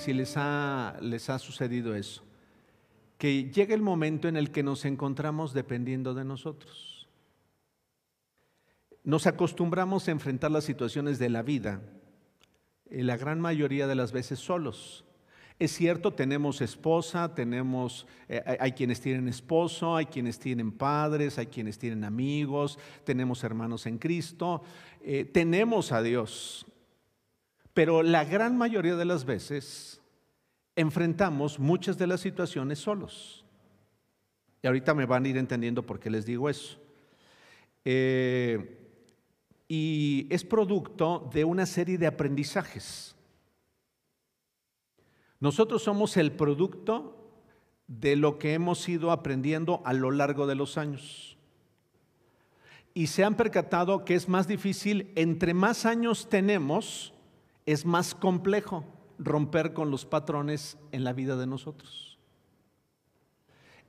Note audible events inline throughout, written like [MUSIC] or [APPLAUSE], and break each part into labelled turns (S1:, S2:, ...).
S1: si les, ha, les ha sucedido eso, que llega el momento en el que nos encontramos dependiendo de nosotros. Nos acostumbramos a enfrentar las situaciones de la vida, eh, la gran mayoría de las veces solos. Es cierto, tenemos esposa, tenemos, eh, hay quienes tienen esposo, hay quienes tienen padres, hay quienes tienen amigos, tenemos hermanos en Cristo, eh, tenemos a Dios. Pero la gran mayoría de las veces enfrentamos muchas de las situaciones solos. Y ahorita me van a ir entendiendo por qué les digo eso. Eh, y es producto de una serie de aprendizajes. Nosotros somos el producto de lo que hemos ido aprendiendo a lo largo de los años. Y se han percatado que es más difícil, entre más años tenemos, es más complejo romper con los patrones en la vida de nosotros.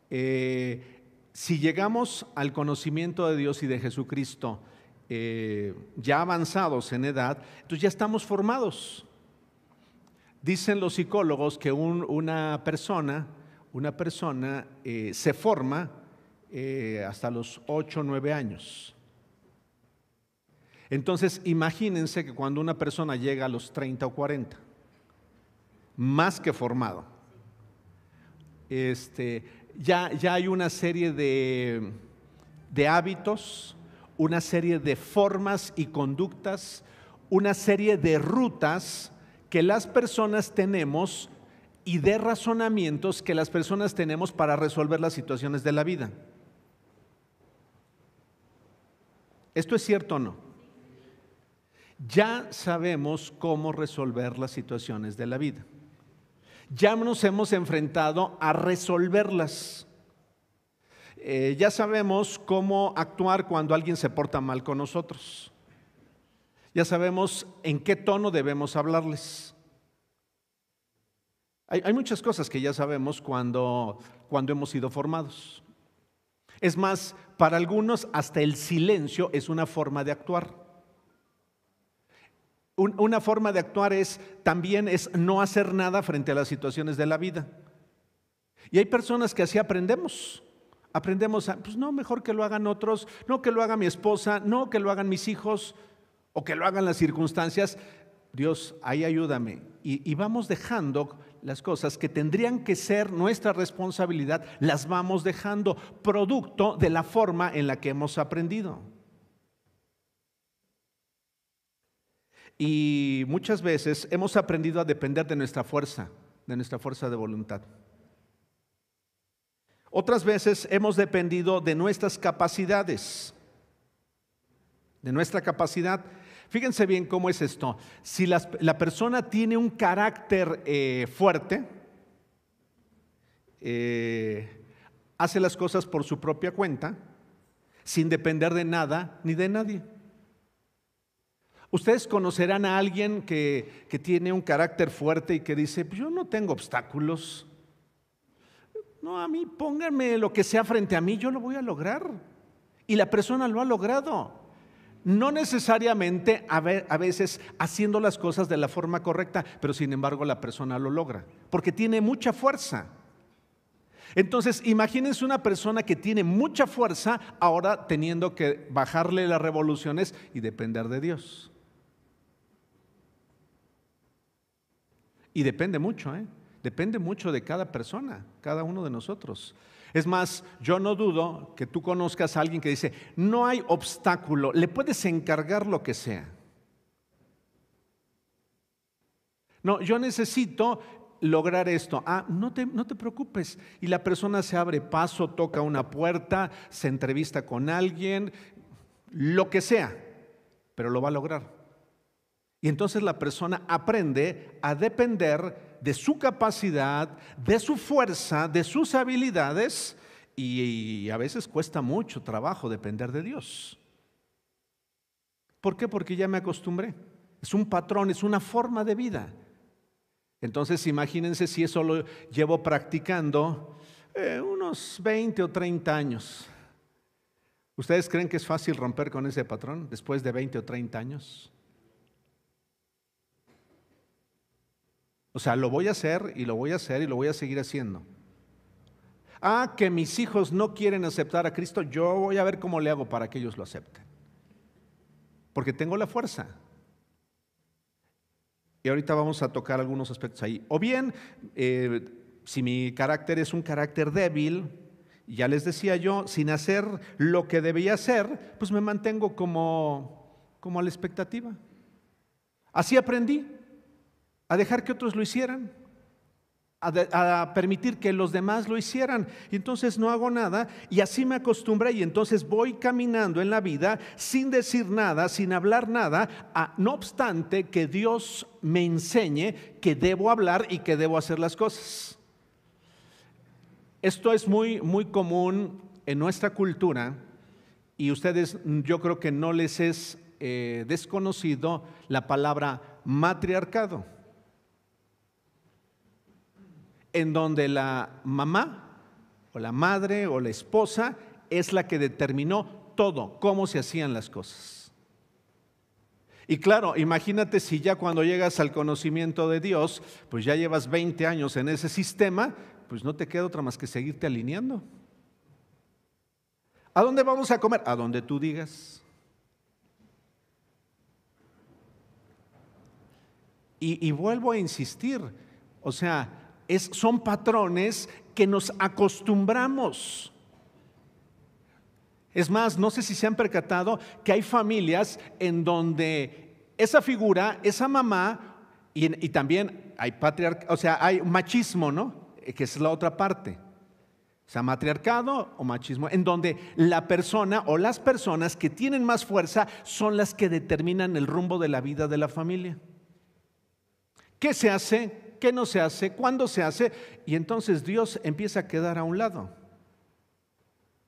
S1: Eh, si llegamos al conocimiento de Dios y de Jesucristo eh, ya avanzados en edad, entonces ya estamos formados. Dicen los psicólogos que una persona, una persona eh, se forma hasta los 8 o 9 años. Entonces, imagínense que cuando una persona llega a los 30 o 40, más que formado, este, ya, ya hay una serie de, de hábitos, una serie de formas y conductas, una serie de rutas que las personas tenemos y de razonamientos que las personas tenemos para resolver las situaciones de la vida. ¿Esto es cierto o no? Ya sabemos cómo resolver las situaciones de la vida. Ya nos hemos enfrentado a resolverlas. Eh, ya sabemos cómo actuar cuando alguien se porta mal con nosotros. Ya sabemos en qué tono debemos hablarles. Hay, muchas cosas que ya sabemos cuando, cuando hemos sido formados. Es más, para algunos hasta el silencio es una forma de actuar. Una forma de actuar es también es no hacer nada frente a las situaciones de la vida. Y hay personas que así aprendemos. Aprendemos a, pues no, mejor que lo hagan otros, no que lo haga mi esposa, no que lo hagan mis hijos, o que lo hagan las circunstancias, Dios, ahí ayúdame. Y, vamos dejando las cosas que tendrían que ser nuestra responsabilidad, las vamos dejando producto de la forma en la que hemos aprendido. Y muchas veces hemos aprendido a depender de nuestra fuerza, de nuestra fuerza de voluntad. Otras veces hemos dependido de nuestras capacidades, de nuestra capacidad Fíjense bien cómo es esto. Si la, persona tiene un carácter eh, fuerte, eh, hace las cosas por su propia cuenta, sin depender de nada ni de nadie. Ustedes conocerán a alguien que, que tiene un carácter fuerte y que dice, yo no tengo obstáculos. No, a mí pónganme lo que sea frente a mí, yo lo voy a lograr. Y la persona lo ha logrado. No necesariamente a veces haciendo las cosas de la forma correcta, pero sin embargo la persona lo logra, porque tiene mucha fuerza. Entonces, imagínense una persona que tiene mucha fuerza ahora teniendo que bajarle las revoluciones y depender de Dios. Y depende mucho, ¿eh? Depende mucho de cada persona, cada uno de nosotros. Es más, yo no dudo que tú conozcas a alguien que dice, no hay obstáculo, le puedes encargar lo que sea. No, yo necesito lograr esto. Ah, no te, no te preocupes. Y la persona se abre paso, toca una puerta, se entrevista con alguien, lo que sea, pero lo va a lograr. Y entonces la persona aprende a depender de su capacidad, de su fuerza, de sus habilidades y, a veces cuesta mucho trabajo depender de Dios. ¿Por qué? Porque ya me acostumbré. Es un patrón, es una forma de vida. Entonces imagínense si eso lo llevo practicando eh, unos 20 o 30 años. ¿Ustedes creen que es fácil romper con ese patrón después de 20 o 30 años? O sea, lo voy a hacer y lo voy a hacer y lo voy a seguir haciendo. Ah, que mis hijos no quieren aceptar a Cristo, yo voy a ver cómo le hago para que ellos lo acepten. Porque tengo la fuerza. Y ahorita vamos a tocar algunos aspectos ahí. O bien, eh, si mi carácter es un carácter débil, ya les decía yo, sin hacer lo que debía hacer, pues me mantengo como, como a la expectativa. Así aprendí a dejar que otros lo hicieran, a, permitir que los demás lo hicieran. Y entonces no hago nada y así me acostumbré y entonces voy caminando en la vida sin decir nada, sin hablar nada, no obstante que Dios me enseñe que debo hablar y que debo hacer las cosas. Esto es muy, muy común en nuestra cultura y ustedes yo creo que no les es eh, desconocido la palabra matriarcado en donde la mamá o la madre o la esposa es la que determinó todo, cómo se hacían las cosas. Y claro, imagínate si ya cuando llegas al conocimiento de Dios, pues ya llevas 20 años en ese sistema, pues no te queda otra más que seguirte alineando. ¿A dónde vamos a comer? A donde tú digas. Y, y vuelvo a insistir, o sea, son patrones que nos acostumbramos. Es más, no sé si se han percatado que hay familias en donde esa figura, esa mamá, y, también hay patriarcado, o sea, hay machismo, ¿no? Eh, que es la otra parte. O sea, matriarcado o machismo, en donde la persona o las personas que tienen más fuerza son las que determinan el rumbo de la vida de la familia. ¿Qué se hace? Qué no se hace, cuándo se hace, y entonces Dios empieza a quedar a un lado.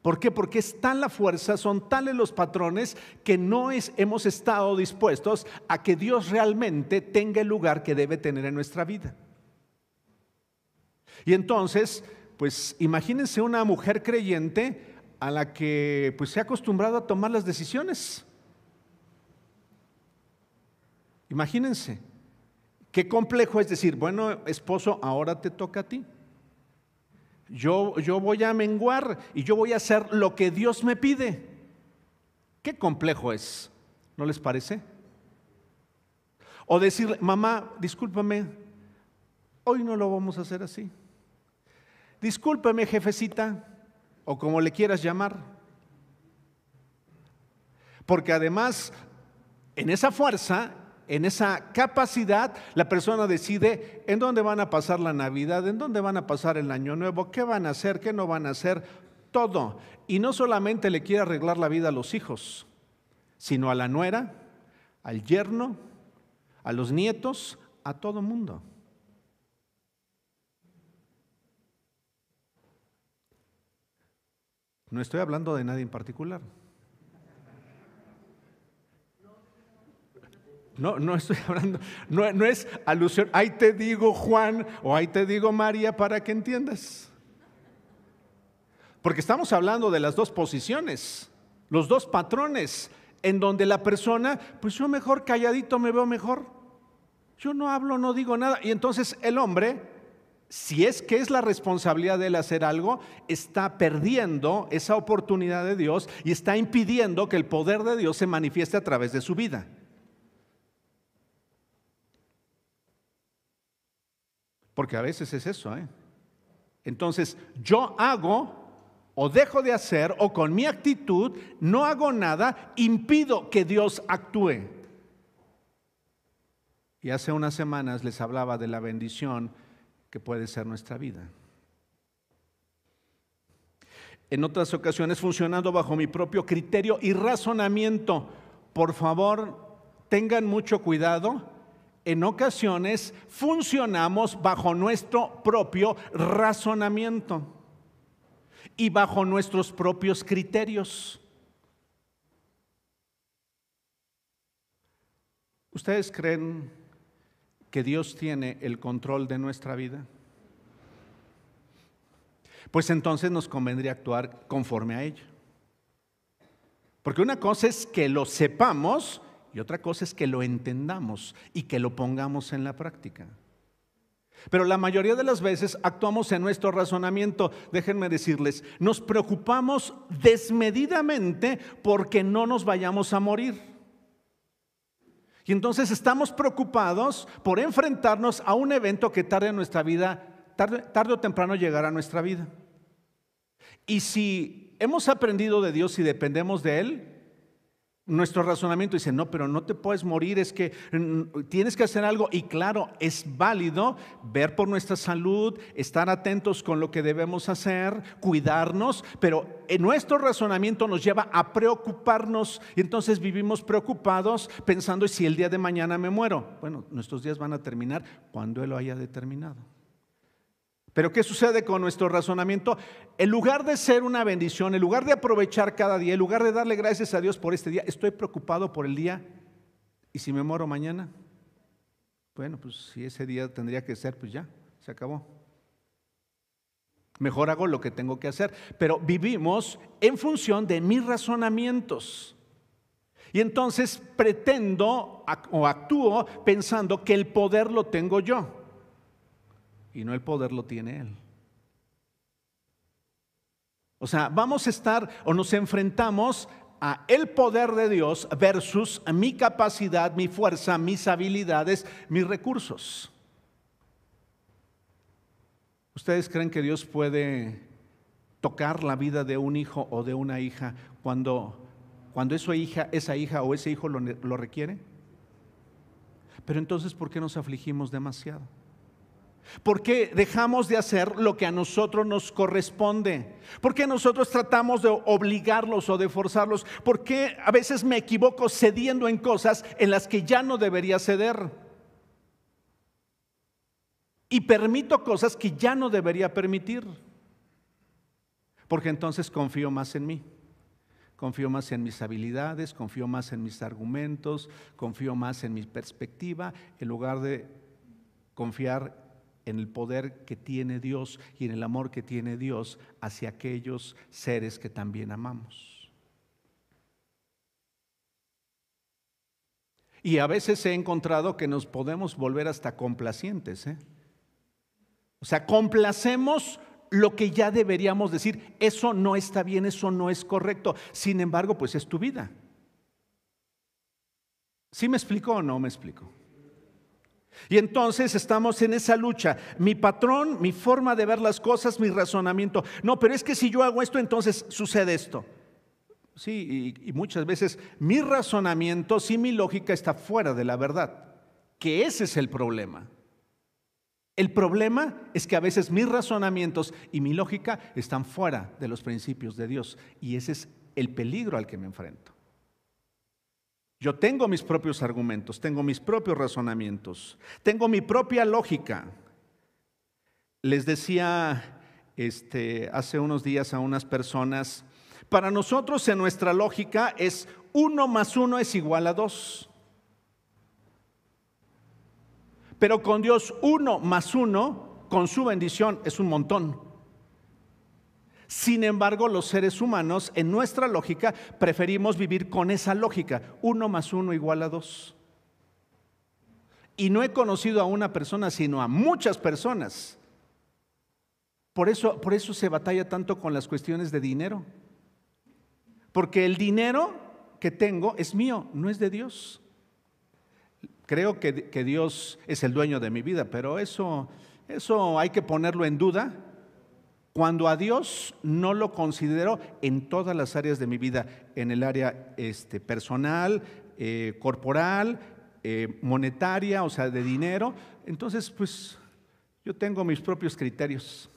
S1: ¿Por qué? Porque es tan la fuerza, son tales los patrones que no es, hemos estado dispuestos a que Dios realmente tenga el lugar que debe tener en nuestra vida. Y entonces, pues imagínense una mujer creyente a la que pues se ha acostumbrado a tomar las decisiones. Imagínense. Qué complejo es decir, bueno, esposo, ahora te toca a ti. Yo, yo voy a menguar y yo voy a hacer lo que Dios me pide. Qué complejo es, ¿no les parece? O decirle, mamá, discúlpame, hoy no lo vamos a hacer así. Discúlpame, jefecita, o como le quieras llamar. Porque además, en esa fuerza en esa capacidad, la persona decide en dónde van a pasar la Navidad, en dónde van a pasar el Año Nuevo, qué van a hacer, qué no van a hacer, todo. Y no solamente le quiere arreglar la vida a los hijos, sino a la nuera, al yerno, a los nietos, a todo mundo. No estoy hablando de nadie en particular. No, no estoy [LAUGHS] hablando, no, no, es alusión, ahí te digo Juan o ahí te digo María para que entiendas. Porque estamos hablando de las dos posiciones, los dos patrones, en donde la persona, pues yo mejor calladito me veo mejor. Yo no hablo, no digo nada. Y entonces el hombre, si es que es la responsabilidad de él hacer algo, está perdiendo esa oportunidad de Dios y está impidiendo que el poder de Dios se manifieste a través de su vida. Porque a veces es eso. ¿eh? Entonces, yo hago o dejo de hacer o con mi actitud no hago nada, impido que Dios actúe. Y hace unas semanas les hablaba de la bendición que puede ser nuestra vida. En otras ocasiones funcionando bajo mi propio criterio y razonamiento. Por favor, tengan mucho cuidado en ocasiones funcionamos bajo nuestro propio razonamiento y bajo nuestros propios criterios. ¿Ustedes creen que Dios tiene el control de nuestra vida? Pues entonces nos convendría actuar conforme a ello. Porque una cosa es que lo sepamos y otra cosa es que lo entendamos y que lo pongamos en la práctica. Pero la mayoría de las veces actuamos en nuestro razonamiento. Déjenme decirles, nos preocupamos desmedidamente porque no nos vayamos a morir. Y entonces estamos preocupados por enfrentarnos a un evento que tarde en nuestra vida, tarde, o temprano llegará a nuestra vida. Y si hemos aprendido de Dios y dependemos de Él, nuestro razonamiento dice, no, pero no te puedes morir, es que mm, tienes que hacer algo. Y claro, es válido ver por nuestra salud, estar atentos con lo que debemos hacer, cuidarnos, pero en nuestro razonamiento nos lleva a preocuparnos y entonces vivimos preocupados pensando, ¿y si el día de mañana me muero? Bueno, nuestros días van a terminar cuando Él lo haya determinado. Pero ¿qué sucede con nuestro razonamiento? En lugar de ser una bendición, en lugar de aprovechar cada día, en lugar de darle gracias a Dios por este día, estoy preocupado por el día. ¿Y si me muero mañana? Bueno, pues si ese día tendría que ser, pues ya, se acabó. Mejor hago lo que tengo que hacer. Pero vivimos en función de mis razonamientos. Y entonces pretendo o actúo pensando que el poder lo tengo yo y no el poder lo tiene Él. O sea, vamos a estar o nos enfrentamos a el poder de Dios versus mi capacidad, mi fuerza, mis habilidades, mis recursos. ¿Ustedes creen que Dios puede tocar la vida de un hijo o de una hija cuando, cuando esa, hija, esa hija o ese hijo lo, lo requiere? Pero entonces, ¿por qué nos afligimos demasiado? ¿Por qué dejamos de hacer lo que a nosotros nos corresponde? ¿Por qué nosotros tratamos de obligarlos o de forzarlos? ¿Por qué a veces me equivoco cediendo en cosas en las que ya no debería ceder? Y permito cosas que ya no debería permitir. Porque entonces confío más en mí. Confío más en mis habilidades, confío más en mis argumentos, confío más en mi perspectiva, en lugar de confiar en el poder que tiene Dios y en el amor que tiene Dios hacia aquellos seres que también amamos. Y a veces he encontrado que nos podemos volver hasta complacientes. ¿eh? O sea, complacemos lo que ya deberíamos decir. Eso no está bien, eso no es correcto. Sin embargo, pues es tu vida. ¿Sí me explico o no me explico? Y entonces estamos en esa lucha. Mi patrón, mi forma de ver las cosas, mi razonamiento. No, pero es que si yo hago esto, entonces sucede esto. Sí, y, muchas veces mi razonamiento, sí, mi lógica está fuera de la verdad. Que ese es el problema. El problema es que a veces mis razonamientos y mi lógica están fuera de los principios de Dios. Y ese es el peligro al que me enfrento. Yo tengo mis propios argumentos, tengo mis propios razonamientos, tengo mi propia lógica. Les decía este, hace unos días a unas personas, para nosotros en nuestra lógica es uno más uno es igual a dos. Pero con Dios uno más uno, con su bendición, es un montón. Sin embargo, los seres humanos, en nuestra lógica, preferimos vivir con esa lógica. Uno más uno igual a dos. Y no he conocido a una persona, sino a muchas personas. Por eso, por eso se batalla tanto con las cuestiones de dinero. Porque el dinero que tengo es mío, no es de Dios. Creo que, que Dios es el dueño de mi vida, pero eso, eso hay que ponerlo en duda cuando a Dios no lo considero en todas las áreas de mi vida, en el área este, personal, eh, corporal, eh, monetaria, o sea, de dinero, entonces pues yo tengo mis propios criterios.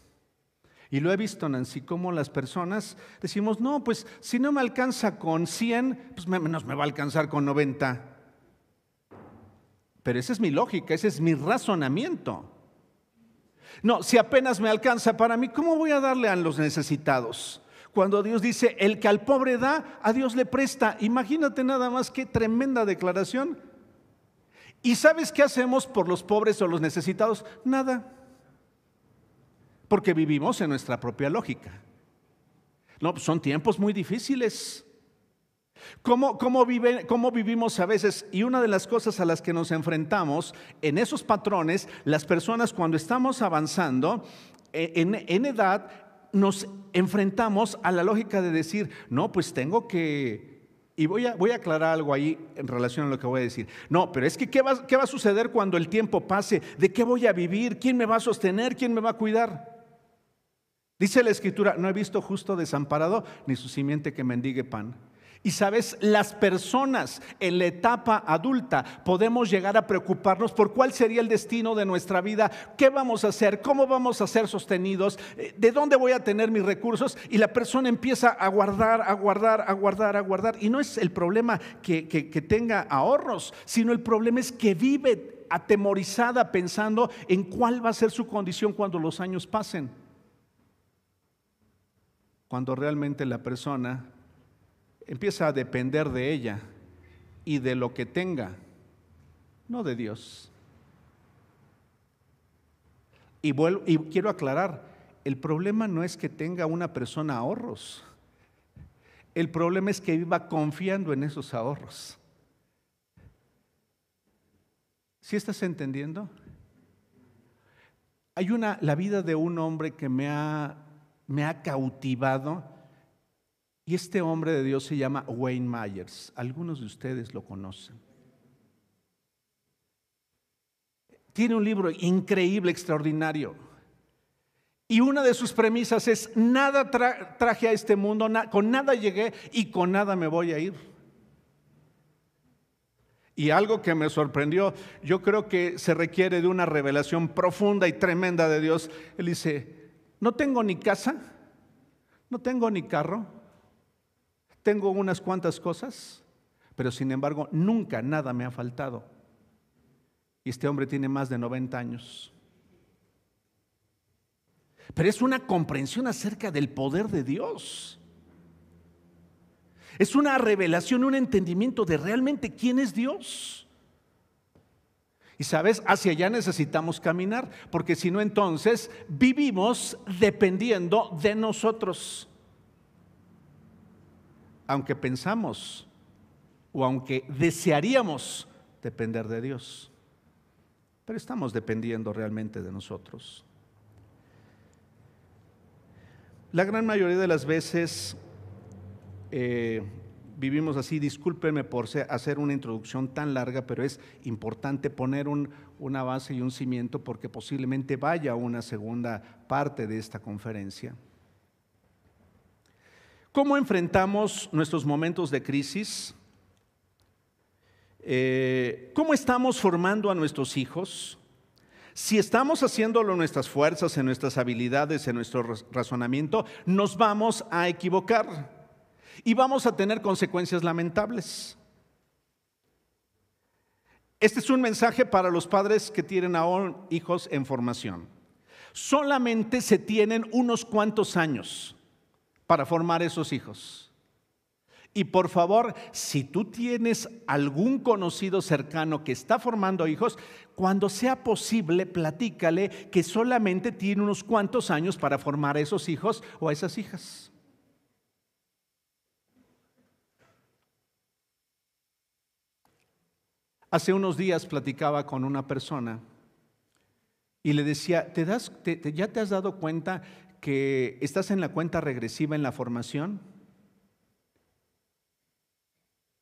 S1: Y lo he visto, Nancy, como las personas decimos, no, pues si no me alcanza con 100, pues menos me va a alcanzar con 90. Pero esa es mi lógica, ese es mi razonamiento. No, si apenas me alcanza para mí, ¿cómo voy a darle a los necesitados? Cuando Dios dice, el que al pobre da, a Dios le presta. Imagínate nada más qué tremenda declaración. ¿Y sabes qué hacemos por los pobres o los necesitados? Nada. Porque vivimos en nuestra propia lógica. No, son tiempos muy difíciles. ¿Cómo, cómo, ¿Cómo, vivimos a veces? Y una de las cosas a las que nos enfrentamos en esos patrones, las personas cuando estamos avanzando e, en, edad, nos enfrentamos a la lógica de decir, no, pues tengo que... Y voy a, voy aclarar algo ahí en relación a lo que voy a decir. No, pero es que ¿qué va, ¿qué va a suceder cuando el tiempo pase? ¿De qué voy a vivir? ¿Quién me va a sostener? ¿Quién me va a cuidar? Dice la escritura, no he visto justo desamparado ni su simiente que mendigue pan. Y sabes, las personas en la etapa adulta podemos llegar a preocuparnos por cuál sería el destino de nuestra vida, qué vamos a hacer, cómo vamos a ser sostenidos, eh, de dónde voy a tener mis recursos. Y la persona empieza a guardar, a guardar, a guardar, a guardar. Y no es el problema que, que tenga ahorros, sino el problema es que vive atemorizada pensando en cuál va a ser su condición cuando los años pasen. Cuando realmente la persona empieza a depender de ella y de lo que tenga, no de Dios. Y, y quiero aclarar, el problema no es que tenga una persona ahorros, el problema es que viva confiando en esos ahorros. ¿Sí estás entendiendo? Hay una, la vida de un hombre que me ha, me ha cautivado y este hombre de Dios se llama Wayne Myers. Algunos de ustedes lo conocen. Tiene un libro increíble, extraordinario. Y una de sus premisas es, nada traje a este mundo, con nada llegué y con nada me voy a ir. Y algo que me sorprendió, yo creo que se requiere de una revelación profunda y tremenda de Dios. Él dice, no tengo ni casa, no tengo ni carro, tengo unas cuantas cosas, pero sin embargo nunca nada me ha faltado. Y este hombre tiene más de 90 años. Pero es una comprensión acerca del poder de Dios. Es una revelación, un entendimiento de realmente quién es Dios. Y sabes, hacia allá necesitamos caminar, porque si no entonces vivimos dependiendo de nosotros aunque pensamos o aunque desearíamos depender de Dios. Pero estamos dependiendo realmente de nosotros. La gran mayoría de las veces eh, vivimos así. Discúlpenme por hacer una introducción tan larga, pero es importante poner una base y un cimiento porque posiblemente vaya una segunda parte de esta conferencia. ¿Cómo enfrentamos nuestros momentos de crisis? Eh, ¿Cómo estamos formando a nuestros hijos? Si estamos haciéndolo en nuestras fuerzas, en nuestras habilidades, en nuestro razonamiento, nos vamos a equivocar y vamos a tener consecuencias lamentables. Este es un mensaje para los padres que tienen aún hijos en formación. Solamente se tienen unos cuantos años para formar esos hijos. Y por favor, si tú tienes algún conocido cercano que está formando hijos, cuando sea posible, platícale que solamente tiene unos cuantos años para formar a esos hijos o a esas hijas. Hace unos días platicaba con una persona y le decía, ¿te das, ¿ya te has dado cuenta que estás en la cuenta regresiva en la formación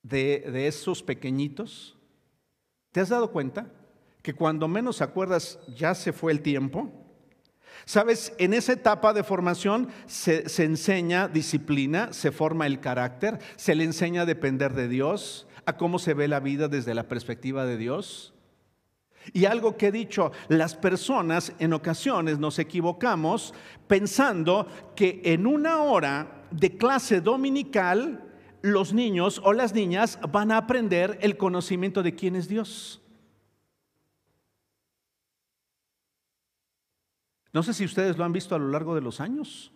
S1: de, esos pequeñitos? ¿Te has dado cuenta que cuando menos acuerdas ya se fue el tiempo? Sabes, en esa etapa de formación se, enseña disciplina, se forma el carácter, se le enseña a depender de Dios, a cómo se ve la vida desde la perspectiva de Dios. Y algo que he dicho, las personas en ocasiones nos equivocamos pensando que en una hora de clase dominical los niños o las niñas van a aprender el conocimiento de quién es Dios. No sé si ustedes lo han visto a lo largo de los años.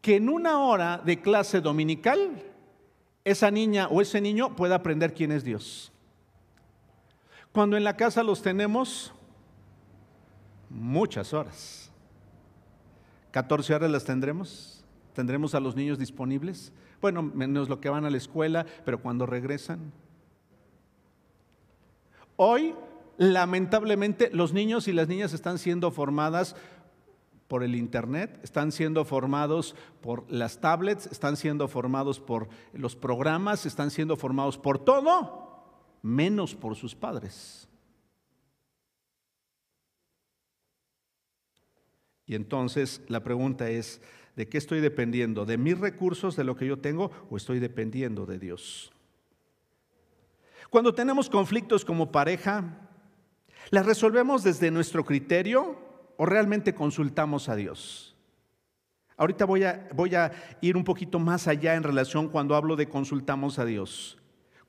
S1: Que en una hora de clase dominical esa niña o ese niño pueda aprender quién es Dios. Cuando en la casa los tenemos muchas horas. 14 horas las tendremos. Tendremos a los niños disponibles. Bueno, menos lo que van a la escuela, pero cuando regresan. Hoy, lamentablemente, los niños y las niñas están siendo formadas por el Internet, están siendo formados por las tablets, están siendo formados por los programas, están siendo formados por todo, menos por sus padres. Y entonces la pregunta es, ¿de qué estoy dependiendo? ¿De mis recursos, de lo que yo tengo, o estoy dependiendo de Dios? Cuando tenemos conflictos como pareja, ¿las resolvemos desde nuestro criterio o realmente consultamos a Dios? Ahorita voy a, voy a ir un poquito más allá en relación cuando hablo de consultamos a Dios.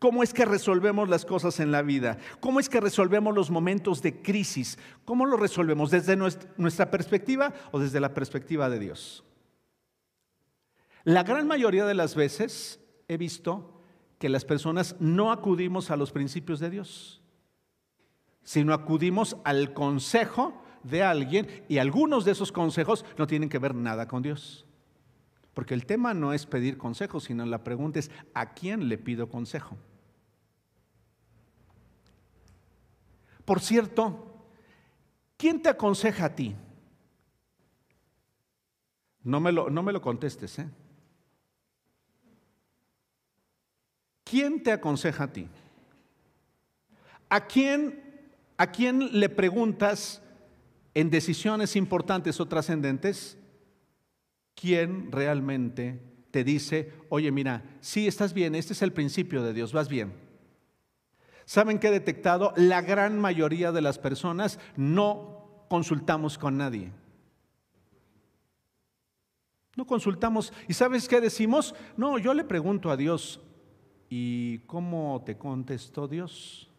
S1: ¿Cómo es que resolvemos las cosas en la vida? ¿Cómo es que resolvemos los momentos de crisis? ¿Cómo lo resolvemos? ¿Desde nuestra perspectiva o desde la perspectiva de Dios? La gran mayoría de las veces he visto que las personas no acudimos a los principios de Dios, sino acudimos al consejo de alguien y algunos de esos consejos no tienen que ver nada con Dios. Porque el tema no es pedir consejo, sino la pregunta es, ¿a quién le pido consejo? Por cierto, ¿quién te aconseja a ti? No me lo, no me lo contestes, ¿eh? ¿Quién te aconseja a ti? ¿A quién, ¿A quién le preguntas en decisiones importantes o trascendentes? quién realmente te dice, oye, mira, sí estás bien, este es el principio de Dios, vas bien. ¿Saben qué he detectado? La gran mayoría de las personas no consultamos con nadie. No consultamos. ¿Y sabes qué decimos? No, yo le pregunto a Dios, ¿y cómo te contestó Dios?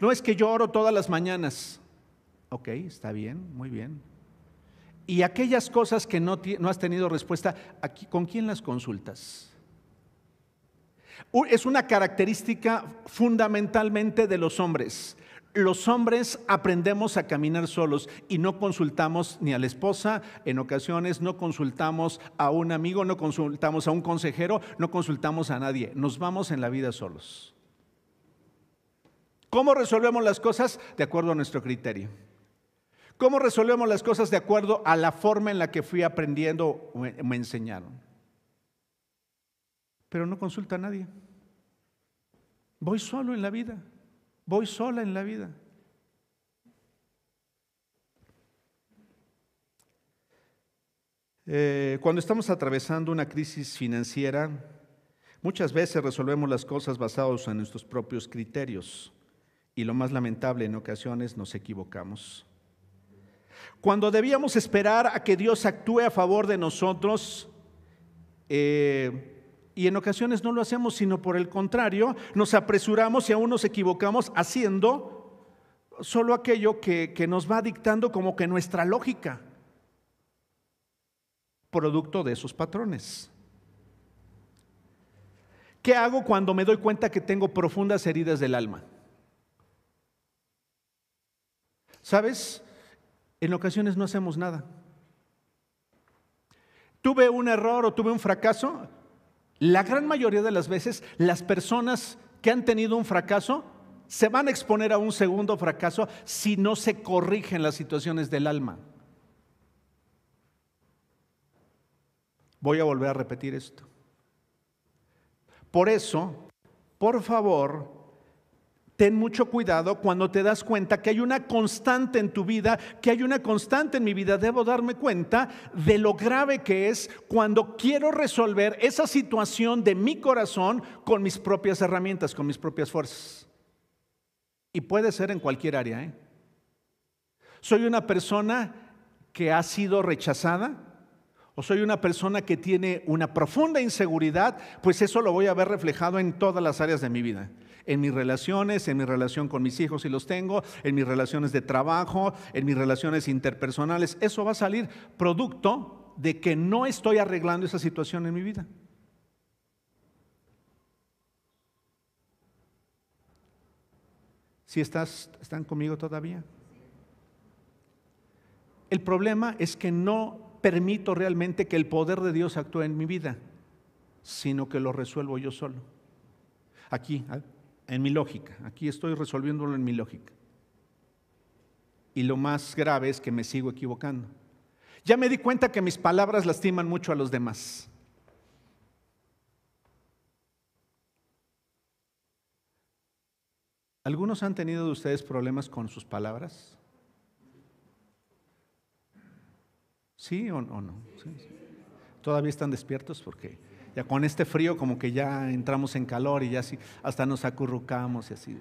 S1: No es que yo oro todas las mañanas. Ok, está bien, muy bien. Y aquellas cosas que no, has tenido respuesta, ¿con quién las consultas? Es una característica fundamentalmente de los hombres. Los hombres aprendemos a caminar solos y no consultamos ni a la esposa, en ocasiones no consultamos a un amigo, no consultamos a un consejero, no consultamos a nadie. Nos vamos en la vida solos. ¿Cómo resolvemos las cosas? De acuerdo a nuestro criterio. ¿Cómo resolvemos las cosas de acuerdo a la forma en la que fui aprendiendo o me enseñaron? Pero no consulta a nadie. Voy solo en la vida. Voy sola en la vida. Eh, cuando estamos atravesando una crisis financiera, muchas veces resolvemos las cosas basados en nuestros propios criterios y lo más lamentable en ocasiones nos equivocamos. Cuando debíamos esperar a que Dios actúe a favor de nosotros, eh, y en ocasiones no lo hacemos, sino por el contrario, nos apresuramos y aún nos equivocamos haciendo solo aquello que, que nos va dictando como que nuestra lógica, producto de esos patrones. ¿Qué hago cuando me doy cuenta que tengo profundas heridas del alma? ¿Sabes? en ocasiones no hacemos nada. Tuve un error o tuve un fracaso. La gran mayoría de las veces las personas que han tenido un fracaso se van a exponer a un segundo fracaso si no se corrigen las situaciones del alma. Voy a volver a repetir esto. Por eso, por favor, ten mucho cuidado cuando te das cuenta que hay una constante en tu vida, que hay una constante en mi vida. Debo darme cuenta de lo grave que es cuando quiero resolver esa situación de mi corazón con mis propias herramientas, con mis propias fuerzas. Y puede ser en cualquier área. ¿eh? Soy una persona que ha sido rechazada, o soy una persona que tiene una profunda inseguridad, pues eso lo voy a ver reflejado en todas las áreas de mi vida en mis relaciones, en mi relación con mis hijos si los tengo, en mis relaciones de trabajo, en mis relaciones interpersonales. Eso va a salir producto de que no estoy arreglando esa situación en mi vida. Si estás, están conmigo todavía. El problema es que no permito realmente que el poder de Dios actúe en mi vida, sino que lo resuelvo yo solo. Aquí, en mi lógica, aquí estoy resolviéndolo en mi lógica. Y lo más grave es que me sigo equivocando. Ya me di cuenta que mis palabras lastiman mucho a los demás. ¿Algunos han tenido de ustedes problemas con sus palabras? ¿Sí o, no? ¿Todavía están despiertos? Porque ya con este frío como que ya entramos en calor y ya así, hasta nos acurrucamos y así.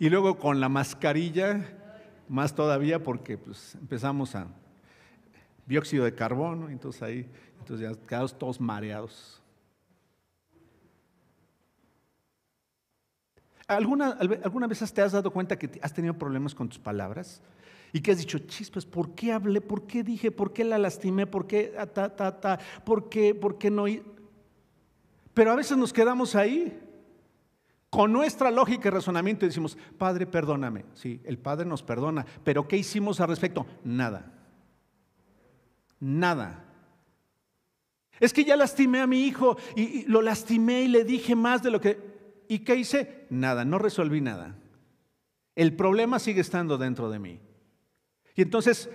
S1: Y luego con la mascarilla, más todavía porque pues, empezamos a dióxido de carbono, entonces ahí, entonces ya quedamos todos mareados. ¿Alguna, ¿Alguna vez te has dado cuenta que has tenido problemas con tus palabras? Y que has dicho, chispas, ¿por qué hablé? ¿Por qué dije? ¿Por qué la lastimé? ¿Por qué ta, ta, ta? ¿Por qué, por qué no? Pero a veces nos quedamos ahí con nuestra lógica y razonamiento y decimos, Padre, perdóname. Sí, el Padre nos perdona. Pero ¿qué hicimos al respecto? Nada. Nada. Es que ya lastimé a mi hijo y lo lastimé y le dije más de lo que... ¿Y qué hice? Nada, no resolví nada. El problema sigue estando dentro de mí. Y entonces,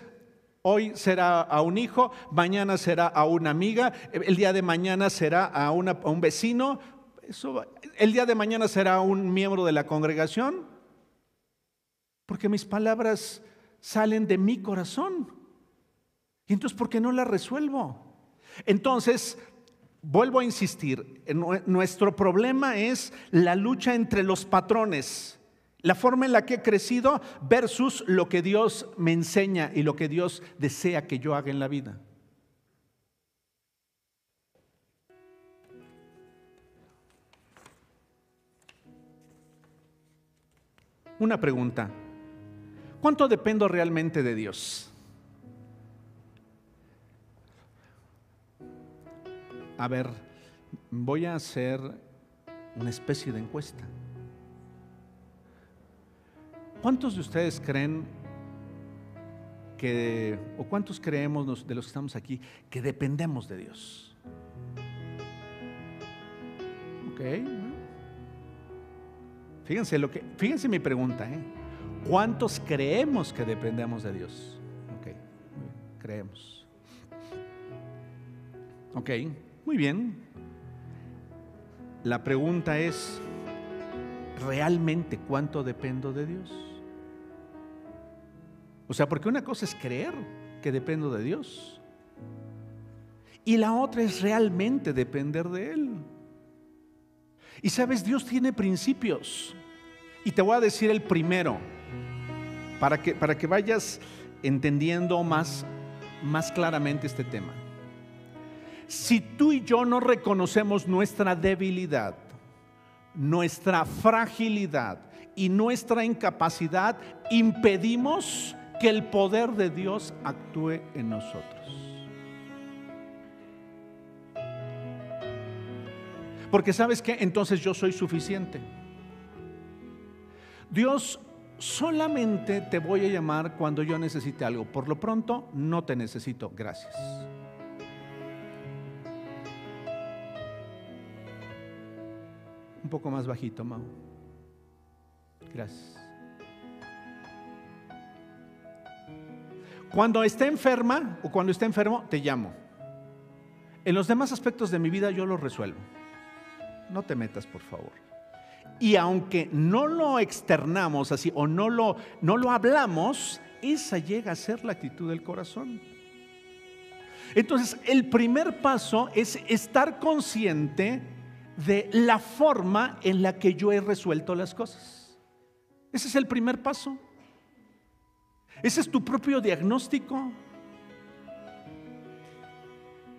S1: hoy será a un hijo, mañana será a una amiga, el día de mañana será a, un vecino, el día de mañana será un miembro de la congregación, porque mis palabras salen de mi corazón. Y entonces, ¿por qué no las resuelvo? Entonces, vuelvo a insistir, nuestro problema es la lucha entre los patrones, la forma en la que he crecido versus lo que Dios me enseña y lo que Dios desea que yo haga en la vida. Una pregunta. ¿Cuánto dependo realmente de Dios? A ver, voy a hacer una especie de encuesta. ¿Cuántos de ustedes creen que, o cuántos creemos de los que estamos aquí, que dependemos de Dios? Ok. Fíjense, lo que, fíjense mi pregunta, ¿eh? ¿Cuántos creemos que dependemos de Dios? Ok, creemos. Ok. Muy bien. La pregunta es, ¿realmente cuánto dependo de Dios? O sea, porque una cosa es creer que dependo de Dios y la otra es realmente depender de Él. Y sabes, Dios tiene principios. Y te voy a decir el primero, para que, para que vayas entendiendo más, más claramente este tema. Si tú y yo no reconocemos nuestra debilidad, nuestra fragilidad y nuestra incapacidad, impedimos que el poder de Dios actúe en nosotros. Porque sabes que entonces yo soy suficiente. Dios solamente te voy a llamar cuando yo necesite algo. Por lo pronto, no te necesito. Gracias. Un poco más bajito, Mau. Gracias. Cuando esté enferma o cuando esté enfermo, te llamo. En los demás aspectos de mi vida yo los resuelvo. No te metas, por favor. Y aunque no lo externamos así o no lo, no lo hablamos, esa llega a ser la actitud del corazón. Entonces, el primer paso es estar consciente de la forma en la que yo he resuelto las cosas. Ese es el primer paso. Ese es tu propio diagnóstico.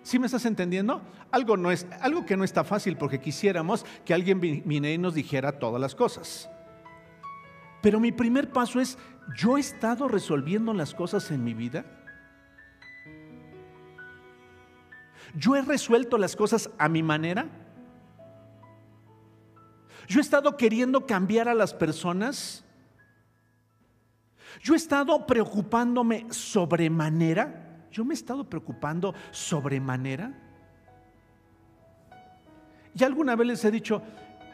S1: ¿Sí me estás entendiendo? Algo, no es, algo que no está fácil porque quisiéramos que alguien viniera y nos dijera todas las cosas. Pero mi primer paso es, ¿yo he estado resolviendo las cosas en mi vida? ¿Yo he resuelto las cosas a mi manera? Yo he estado queriendo cambiar a las personas. Yo he estado preocupándome sobremanera. yo me he estado preocupando sobremanera. Y alguna vez les he dicho,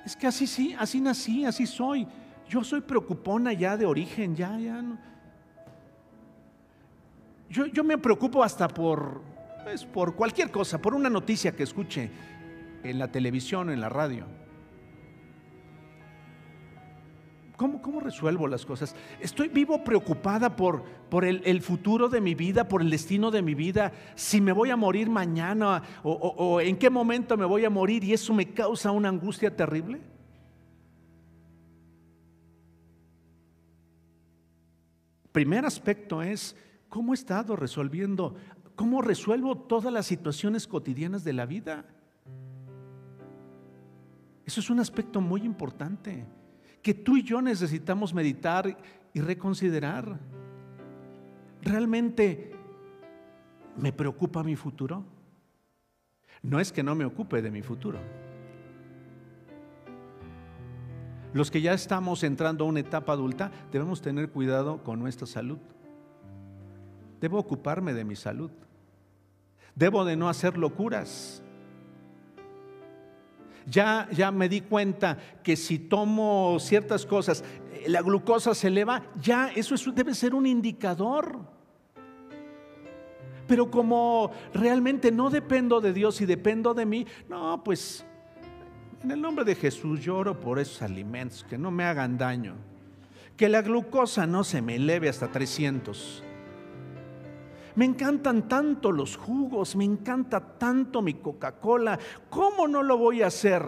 S1: es que así sí, así nací, así soy. Yo soy preocupona ya de origen, ya, ya. Yo, yo, me preocupo hasta por, pues, por cualquier cosa, por una noticia que escuche en la televisión, en la radio. ¿Cómo, ¿Cómo, resuelvo las cosas? Estoy vivo preocupada por, por el, futuro de mi vida, por el destino de mi vida, si me voy a morir mañana o en qué momento me voy a morir y eso me causa una angustia terrible. Primer aspecto es cómo he estado resolviendo, cómo resuelvo todas las situaciones cotidianas de la vida. Eso es un aspecto muy importante que tú y yo necesitamos meditar y reconsiderar. ¿Realmente me preocupa mi futuro? No es que no me ocupe de mi futuro. Los que ya estamos entrando a una etapa adulta debemos tener cuidado con nuestra salud. Debo ocuparme de mi salud. Debo de no hacer locuras. Ya, ya me di cuenta que si tomo ciertas cosas, eh, la glucosa se eleva, ya eso debe ser un indicador. Pero como realmente no dependo de Dios y dependo de mí, no, pues en el nombre de Jesús lloro por esos alimentos, que no me hagan daño. Que la glucosa no se me eleve hasta 300. Me encantan tanto los jugos, me encanta tanto mi Coca-Cola. ¿Cómo no lo voy a hacer?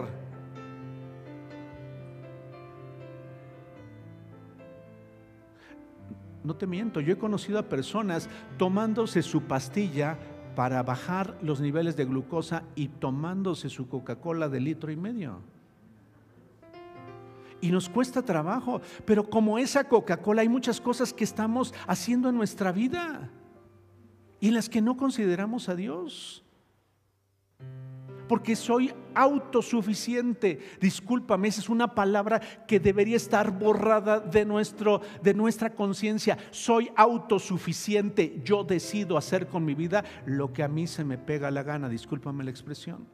S1: No te miento, yo he conocido a personas tomándose su pastilla para bajar los niveles de glucosa y tomándose su Coca-Cola de litro y medio. Y nos cuesta trabajo, pero como esa Coca-Cola hay muchas cosas que estamos haciendo en nuestra vida y las que no consideramos a Dios. Porque soy autosuficiente. Discúlpame, esa es una palabra que debería estar borrada de, nuestro, de nuestra conciencia. Soy autosuficiente. Yo decido hacer con mi vida lo que a mí se me pega la gana. Discúlpame la expresión.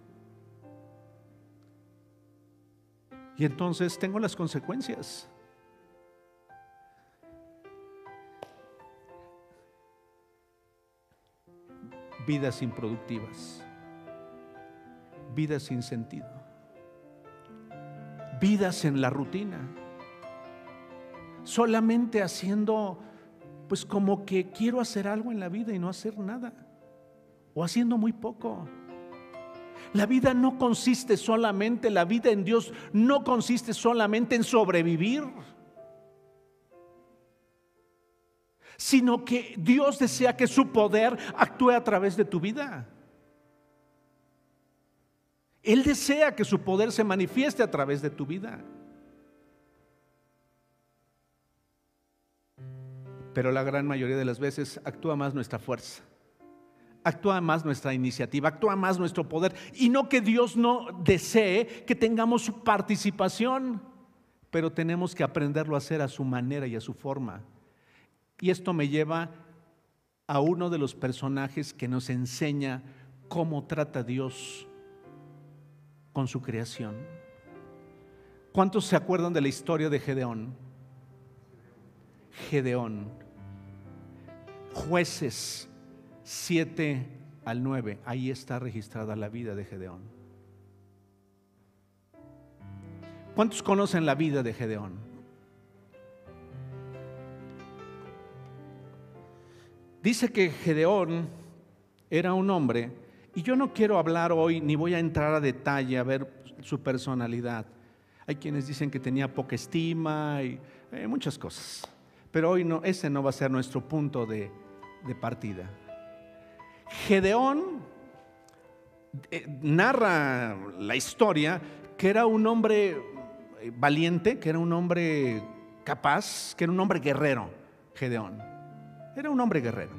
S1: Y entonces tengo las consecuencias. Vidas improductivas, vidas sin sentido, vidas en la rutina, solamente haciendo, pues como que quiero hacer algo en la vida y no hacer nada, o haciendo muy poco. La vida no consiste solamente, la vida en Dios no consiste solamente en sobrevivir. Sino que Dios desea que su poder actúe a través de tu vida. Él desea que su poder se manifieste a través de tu vida. Pero la gran mayoría de las veces actúa más nuestra fuerza, actúa más nuestra iniciativa, actúa más nuestro poder. Y no que Dios no desee que tengamos su participación, pero tenemos que aprenderlo a hacer a su manera y a su forma. Y esto me lleva a uno de los personajes que nos enseña cómo trata Dios con su creación. ¿Cuántos se acuerdan de la historia de Gedeón? Gedeón. Jueces 7 al 9. Ahí está registrada la vida de Gedeón. ¿Cuántos conocen la vida de Gedeón? Dice que Gedeón era un hombre, y yo no quiero hablar hoy, ni voy a entrar a detalle a ver su personalidad. Hay quienes dicen que tenía poca estima y eh, muchas cosas. Pero hoy no, ese no va a ser nuestro punto de, partida. Gedeón eh, narra la historia que era un hombre eh, valiente, que era un hombre capaz, que era un hombre guerrero, Gedeón. Era un hombre guerrero.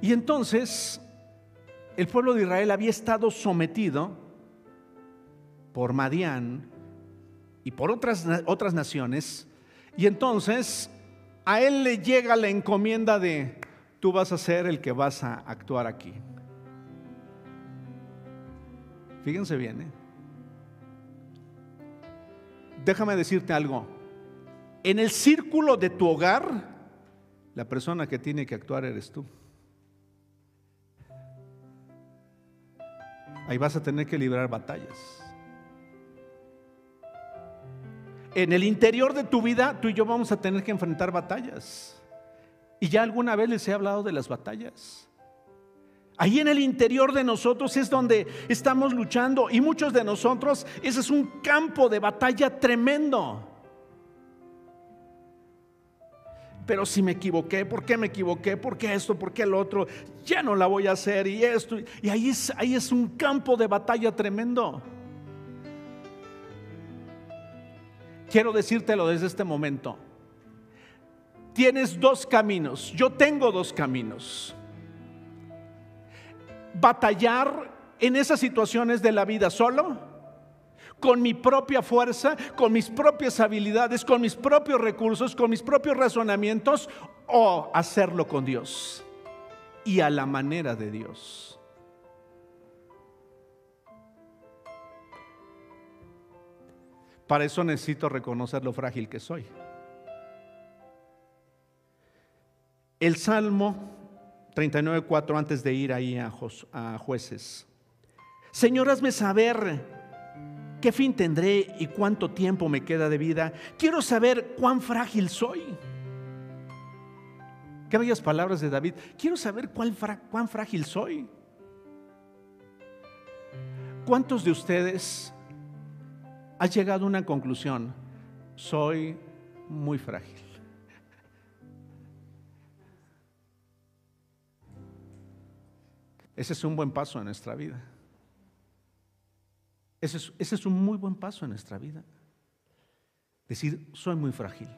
S1: Y entonces el pueblo de Israel había estado sometido por Madián y por otras, otras naciones. Y entonces a él le llega la encomienda de, tú vas a ser el que vas a actuar aquí. Fíjense bien, ¿eh? Déjame decirte algo. En el círculo de tu hogar, la persona que tiene que actuar eres tú. Ahí vas a tener que librar batallas. En el interior de tu vida, tú y yo vamos a tener que enfrentar batallas. Y ya alguna vez les he hablado de las batallas. Ahí en el interior de nosotros es donde estamos luchando y muchos de nosotros, ese es un campo de batalla tremendo. Pero si me equivoqué, ¿por qué me equivoqué? ¿Por qué esto? ¿Por qué el otro? Ya no la voy a hacer y esto. Y ahí es, ahí es un campo de batalla tremendo. Quiero decírtelo desde este momento. Tienes dos caminos. Yo tengo dos caminos batallar en esas situaciones de la vida solo, con mi propia fuerza, con mis propias habilidades, con mis propios recursos, con mis propios razonamientos, o hacerlo con Dios y a la manera de Dios. Para eso necesito reconocer lo frágil que soy. El Salmo 39.4 antes de ir ahí a, jueces. Señor, hazme saber qué fin tendré y cuánto tiempo me queda de vida. Quiero saber cuán frágil soy. Qué bellas palabras de David. Quiero saber cuán, cuán frágil soy. ¿Cuántos de ustedes han llegado a una conclusión? Soy muy frágil. Ese es un buen paso en nuestra vida. Ese es, un muy buen paso en nuestra vida. Decir, soy muy frágil.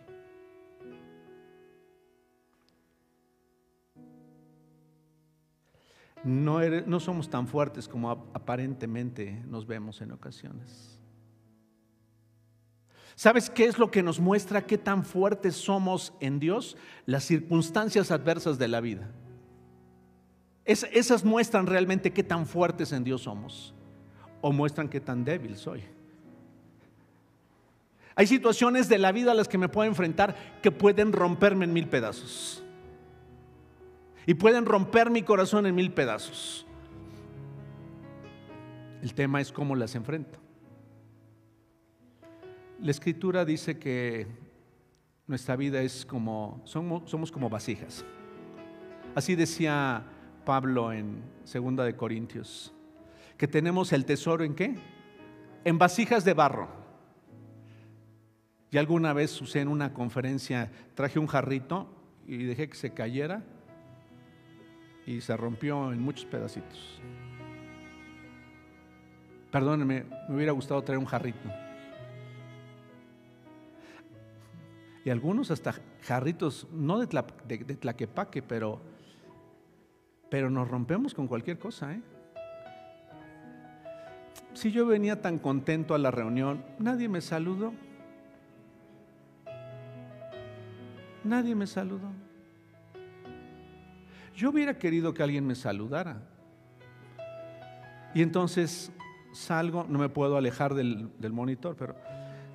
S1: No, somos tan fuertes como aparentemente nos vemos en ocasiones. ¿Sabes qué es lo que nos muestra qué tan fuertes somos en Dios? Las circunstancias adversas de la vida esas muestran realmente qué tan fuertes en Dios somos o muestran qué tan débil soy. Hay situaciones de la vida a las que me puedo enfrentar que pueden romperme en mil pedazos. Y pueden romper mi corazón en mil pedazos. El tema es cómo las enfrento. La escritura dice que nuestra vida es como, somos, como vasijas. Así decía Pablo en Segunda de Corintios, que tenemos el tesoro en qué? En vasijas de barro. Y alguna vez usé en una conferencia, traje un jarrito y dejé que se cayera y se rompió en muchos pedacitos. Perdónenme, me hubiera gustado traer un jarrito. Y algunos hasta jarritos, no de, tlaquepaque, pero pero nos rompemos con cualquier cosa. ¿eh? Si yo venía tan contento a la reunión, nadie me saludó. Nadie me saludó. Yo hubiera querido que alguien me saludara. Y entonces salgo, no me puedo alejar del, del, monitor, pero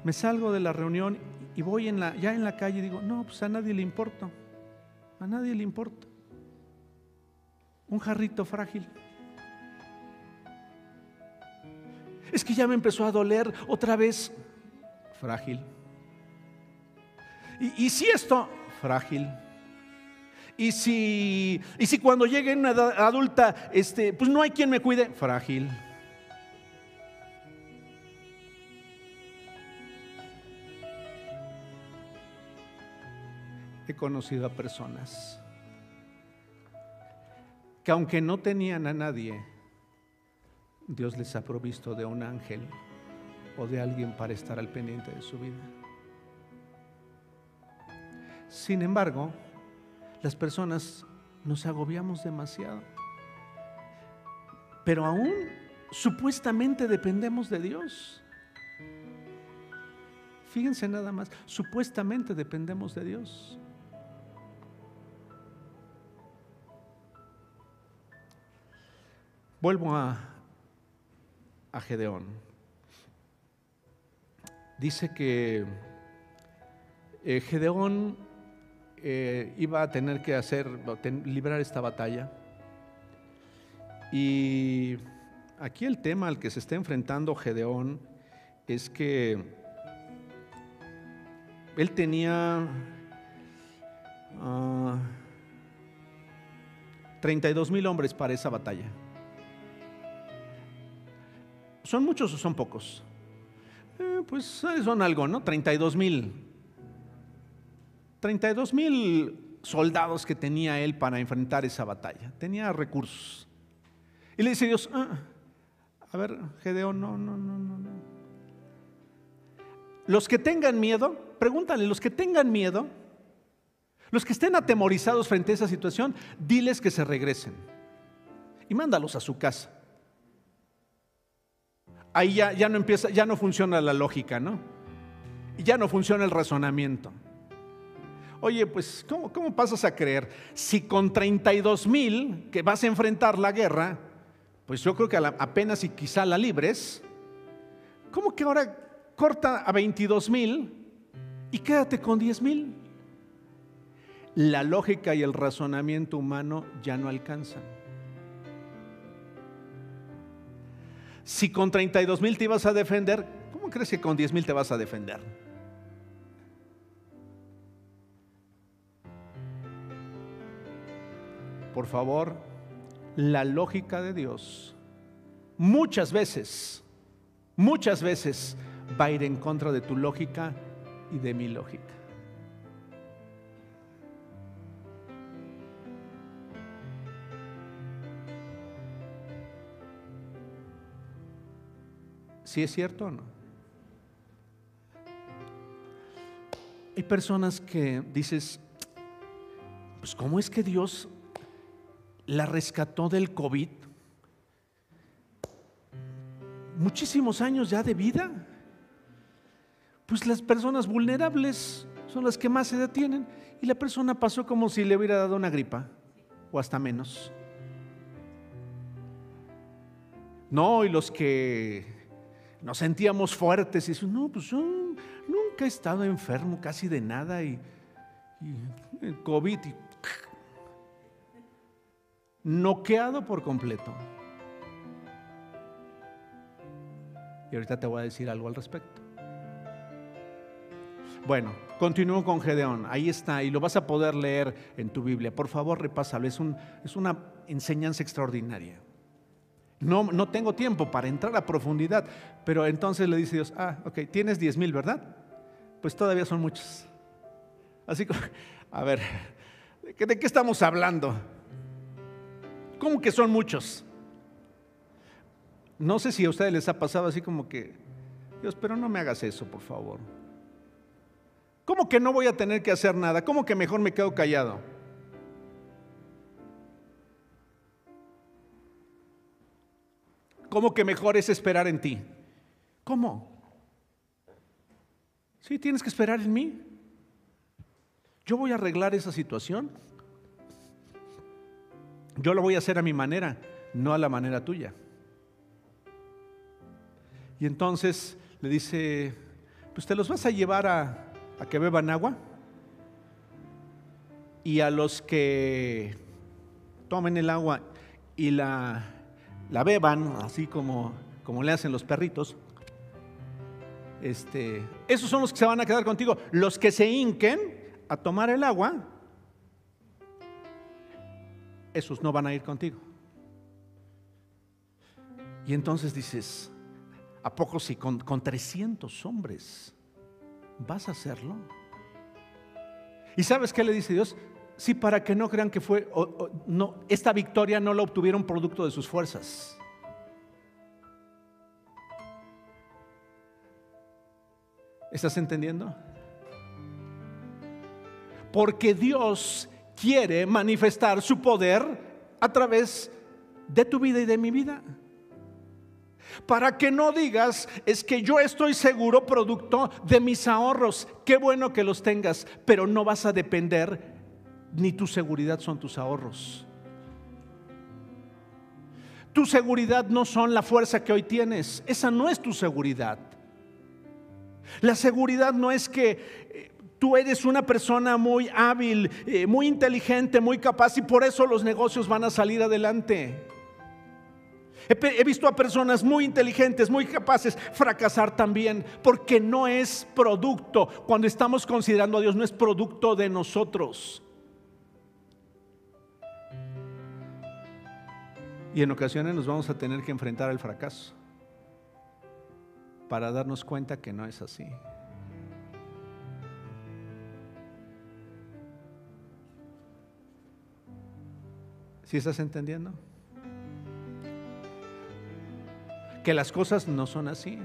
S1: me salgo de la reunión y voy ya en la calle y digo, no, pues a nadie le importa. A nadie le importa un jarrito frágil. Es que ya me empezó a doler otra vez, frágil. Y, si esto, frágil. Y si, y si cuando llegue una edad adulta, este, pues no hay quien me cuide, frágil. He conocido a personas que aunque no tenían a nadie, Dios les ha provisto de un ángel o de alguien para estar al pendiente de su vida. Sin embargo, las personas nos agobiamos demasiado. Pero aún supuestamente dependemos de Dios. Fíjense nada más, supuestamente dependemos de Dios. Vuelvo a, a Gedeón. Dice que eh, Gedeón eh, iba a tener que hacer, librar esta batalla. Y aquí el tema al que se está enfrentando Gedeón es que él tenía 32 ah, mil hombres para esa batalla. ¿Son muchos o son pocos? Eh, pues son algo, ¿no? 32 mil. 32 mil soldados que tenía él para enfrentar esa batalla. Tenía recursos. Y le dice Dios, ah, a ver, Gedeón, no, no, no, no, no. Los que tengan miedo, pregúntale, los que tengan miedo, los que estén atemorizados frente a esa situación, diles que se regresen y mándalos a su casa. Ahí ya, ya no empieza, ya no funciona la lógica, ¿no? Ya no funciona el razonamiento. Oye, pues, ¿cómo, ¿cómo, pasas a creer? Si con 32 mil que vas a enfrentar la guerra, pues yo creo que apenas y quizá la libres, ¿cómo que ahora corta a 22 mil y quédate con 10 mil? La lógica y el razonamiento humano ya no alcanzan. Si con 32 mil te ibas a defender, ¿cómo crees que con 10 mil te vas a defender? Por favor, la lógica de Dios muchas veces, muchas veces va a ir en contra de tu lógica y de mi lógica. ¿Sí es cierto o no? Hay personas que dices, pues ¿cómo es que Dios la rescató del COVID, muchísimos años ya de vida. Pues las personas vulnerables son las que más se detienen y la persona pasó como si le hubiera dado una gripa o hasta menos. No, y los que nos sentíamos fuertes y dicen, no, pues yo nunca he estado enfermo casi de nada y, el COVID y noqueado por completo. Y ahorita te voy a decir algo al respecto. Bueno, continúo con Gedeón. Ahí está, y lo vas a poder leer en tu Biblia. Por favor, repásalo. Es, un, es una enseñanza extraordinaria. No, no tengo tiempo para entrar a profundidad, pero entonces le dice Dios, ah, ok, tienes 10 mil, ¿verdad? Pues todavía son muchos. Así que, a ver, ¿de qué estamos hablando? ¿Cómo que son muchos? No sé si a ustedes les ha pasado así como que, Dios, pero no me hagas eso, por favor. ¿Cómo que no voy a tener que hacer nada? ¿Cómo que mejor me quedo callado? ¿Cómo que mejor es esperar en ti? ¿Cómo? Sí, tienes que esperar en mí. Yo voy a arreglar esa situación. Yo lo voy a hacer a mi manera, no a la manera tuya. Y entonces le dice, pues te los vas a llevar a, que beban agua. Y a los que tomen el agua y la, la beban, así como, como le hacen los perritos, este, esos son los que se van a quedar contigo. Los que se hinquen a tomar el agua, esos no van a ir contigo. Y entonces dices, ¿a poco si con, 300 hombres vas a hacerlo? ¿Y sabes qué le dice Dios? Sí, para que no crean que fue, no, esta victoria no la obtuvieron producto de sus fuerzas. ¿Estás entendiendo? Porque Dios quiere manifestar su poder a través de tu vida y de mi vida. Para que no digas, es que yo estoy seguro producto de mis ahorros. Qué bueno que los tengas, pero no vas a depender, ni tu seguridad son tus ahorros. Tu seguridad no son la fuerza que hoy tienes. Esa no es tu seguridad. La seguridad no es que eh, tú eres una persona muy hábil, eh, muy inteligente, muy capaz y por eso los negocios van a salir adelante. He, visto a personas muy inteligentes, muy capaces, fracasar también, porque no es producto, cuando estamos considerando a Dios, no es producto de nosotros. Y en ocasiones nos vamos a tener que enfrentar al fracaso para darnos cuenta que no es así. ¿Sí estás entendiendo? que las cosas no son así.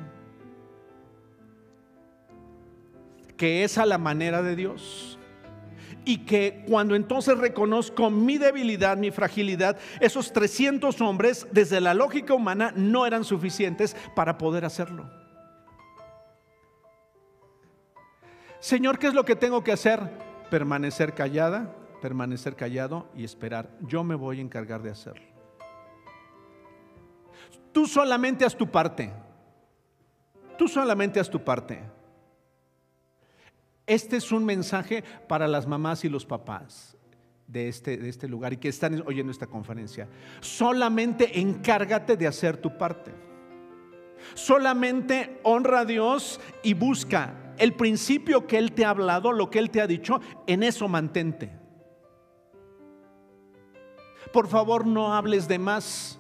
S1: Que es a la manera de Dios. Y que cuando entonces reconozco mi debilidad, mi fragilidad, esos 300 hombres, desde la lógica humana, no eran suficientes para poder hacerlo. Señor, ¿qué es lo que tengo que hacer? Permanecer callada, permanecer callado y esperar. Yo me voy a encargar de hacerlo. Tú solamente haz tu parte. Tú solamente haz tu parte. Este es un mensaje para las mamás y los papás de este, de este lugar y que están oyendo esta conferencia. Solamente encárgate de hacer tu parte. Solamente honra a Dios y busca el principio que Él te ha hablado, lo que Él te ha dicho, en eso mantente. Por favor, no hables de más.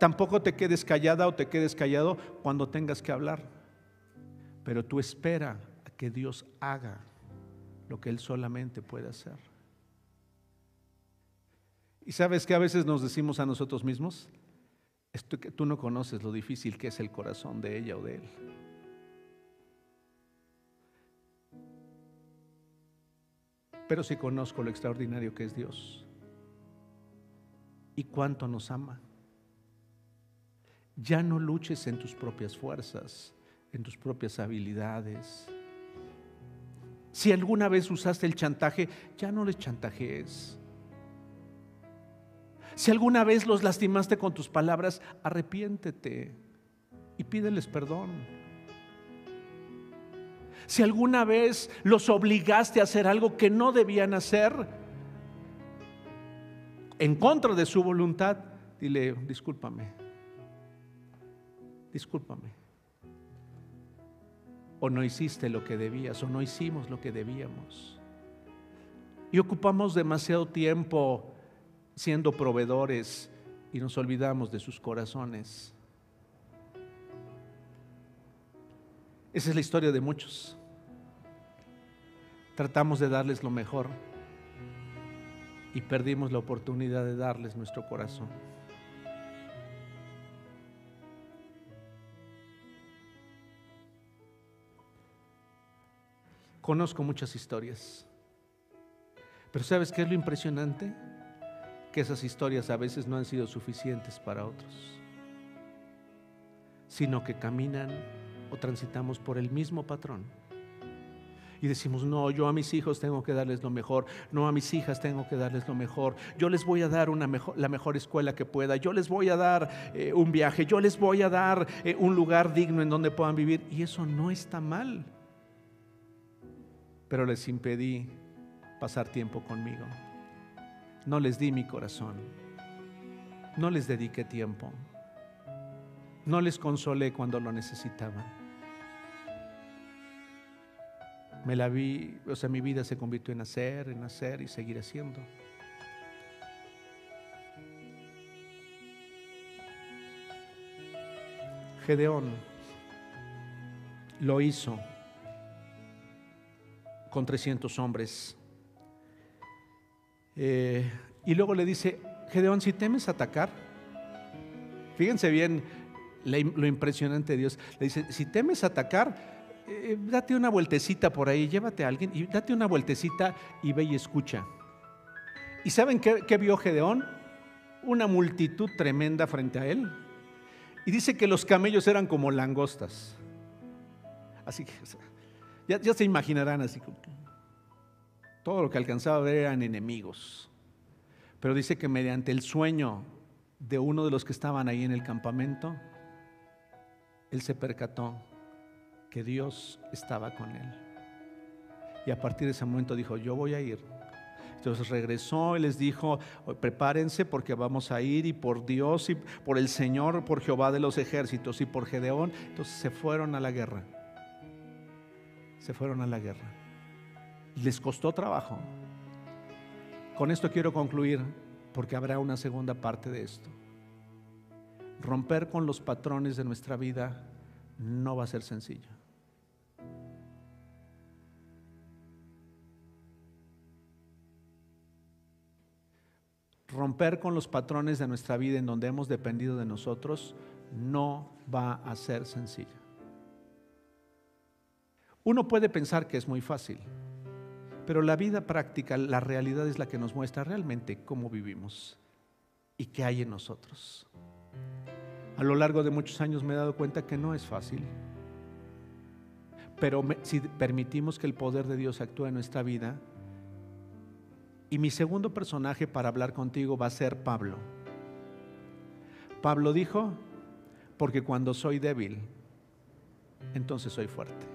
S1: Tampoco te quedes callada o te quedes callado cuando tengas que hablar. Pero tú espera a que Dios haga lo que Él solamente puede hacer. Y sabes que a veces nos decimos a nosotros mismos, esto que tú no conoces lo difícil que es el corazón de ella o de él. Pero sí conozco lo extraordinario que es Dios y cuánto nos ama. Ya no luches en tus propias fuerzas, en tus propias habilidades. Si alguna vez usaste el chantaje, ya no les chantajees. Si alguna vez los lastimaste con tus palabras, arrepiéntete y pídeles perdón. Si alguna vez los obligaste a hacer algo que no debían hacer, en contra de su voluntad, dile, discúlpame, discúlpame. O no hiciste lo que debías, o no hicimos lo que debíamos. Y ocupamos demasiado tiempo siendo proveedores y nos olvidamos de sus corazones. Esa es la historia de muchos. Tratamos de darles lo mejor y perdimos la oportunidad de darles nuestro corazón. Conozco muchas historias. Pero ¿sabes qué es lo impresionante? Que esas historias a veces no han sido suficientes para otros, sino que caminan o transitamos por el mismo patrón. Y decimos, no, yo a mis hijos tengo que darles lo mejor, no a mis hijas tengo que darles lo mejor, yo les voy a dar una mejor, la mejor escuela que pueda, yo les voy a dar eh, un viaje, yo les voy a dar eh, un lugar digno en donde puedan vivir. Y eso no está mal pero les impedí pasar tiempo conmigo. No les di mi corazón. No les dediqué tiempo. No les consolé cuando lo necesitaban. Me la vi, o sea, mi vida se convirtió en hacer, en hacer y seguir haciendo. Gedeón lo hizo con 300 hombres. Eh, y luego le dice, Gedeón, si temes atacar, fíjense bien lo impresionante de Dios, le dice, si temes atacar, eh, date una vueltecita por ahí, llévate a alguien y date una vueltecita y ve y escucha. ¿Y saben qué, qué vio Gedeón? Una multitud tremenda frente a él. Y dice que los camellos eran como langostas. Así que ya, se imaginarán así. Todo lo que alcanzaba a ver eran enemigos. Pero dice que mediante el sueño de uno de los que estaban ahí en el campamento, él se percató que Dios estaba con él. Y a partir de ese momento dijo, yo voy a ir. Entonces regresó y les dijo, prepárense porque vamos a ir y por Dios y por el Señor, por Jehová de los ejércitos y por Gedeón. Entonces se fueron a la guerra. Se fueron a la guerra. Les costó trabajo. Con esto quiero concluir porque habrá una segunda parte de esto. Romper con los patrones de nuestra vida no va a ser sencillo. Romper con los patrones de nuestra vida en donde hemos dependido de nosotros no va a ser sencillo. Uno puede pensar que es muy fácil, pero la vida práctica, la realidad es la que nos muestra realmente cómo vivimos y qué hay en nosotros. A lo largo de muchos años me he dado cuenta que no es fácil, pero si permitimos que el poder de Dios actúe en nuestra vida, y mi segundo personaje para hablar contigo va a ser Pablo. Pablo dijo, porque cuando soy débil, entonces soy fuerte.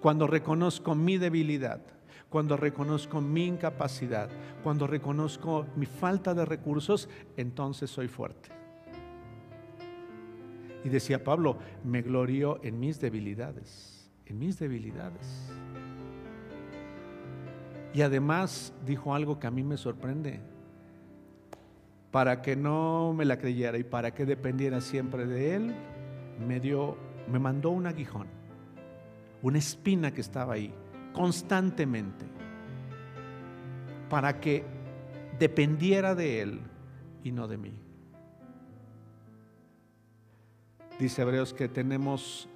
S1: Cuando reconozco mi debilidad, cuando reconozco mi incapacidad, cuando reconozco mi falta de recursos, entonces soy fuerte. Y decía Pablo, me glorio en mis debilidades, en mis debilidades. Y además dijo algo que a mí me sorprende. Para que no me la creyera y para que dependiera siempre de él, me dio, me mandó un aguijón, una espina que estaba ahí constantemente, para que dependiera de él y no de mí. Dice Hebreos que tenemos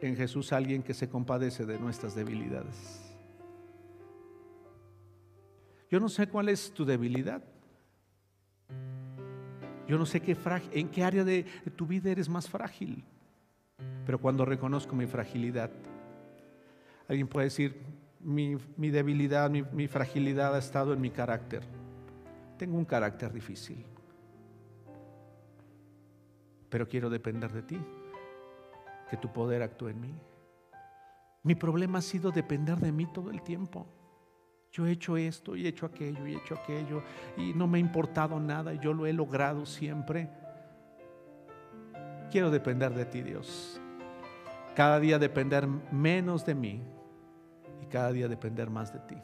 S1: en Jesús alguien que se compadece de nuestras debilidades. Yo no sé cuál es tu debilidad. Yo no sé qué en qué área de, tu vida eres más frágil. Pero cuando reconozco mi fragilidad, alguien puede decir, mi, debilidad, mi, mi fragilidad ha estado en mi carácter. Tengo un carácter difícil. Pero quiero depender de ti, que tu poder actúe en mí. Mi problema ha sido depender de mí todo el tiempo. Yo he hecho esto y he hecho aquello y he hecho aquello y no me ha importado nada, yo lo he logrado siempre. Quiero depender de ti, Dios. Cada día depender menos de mí y cada día depender más de ti.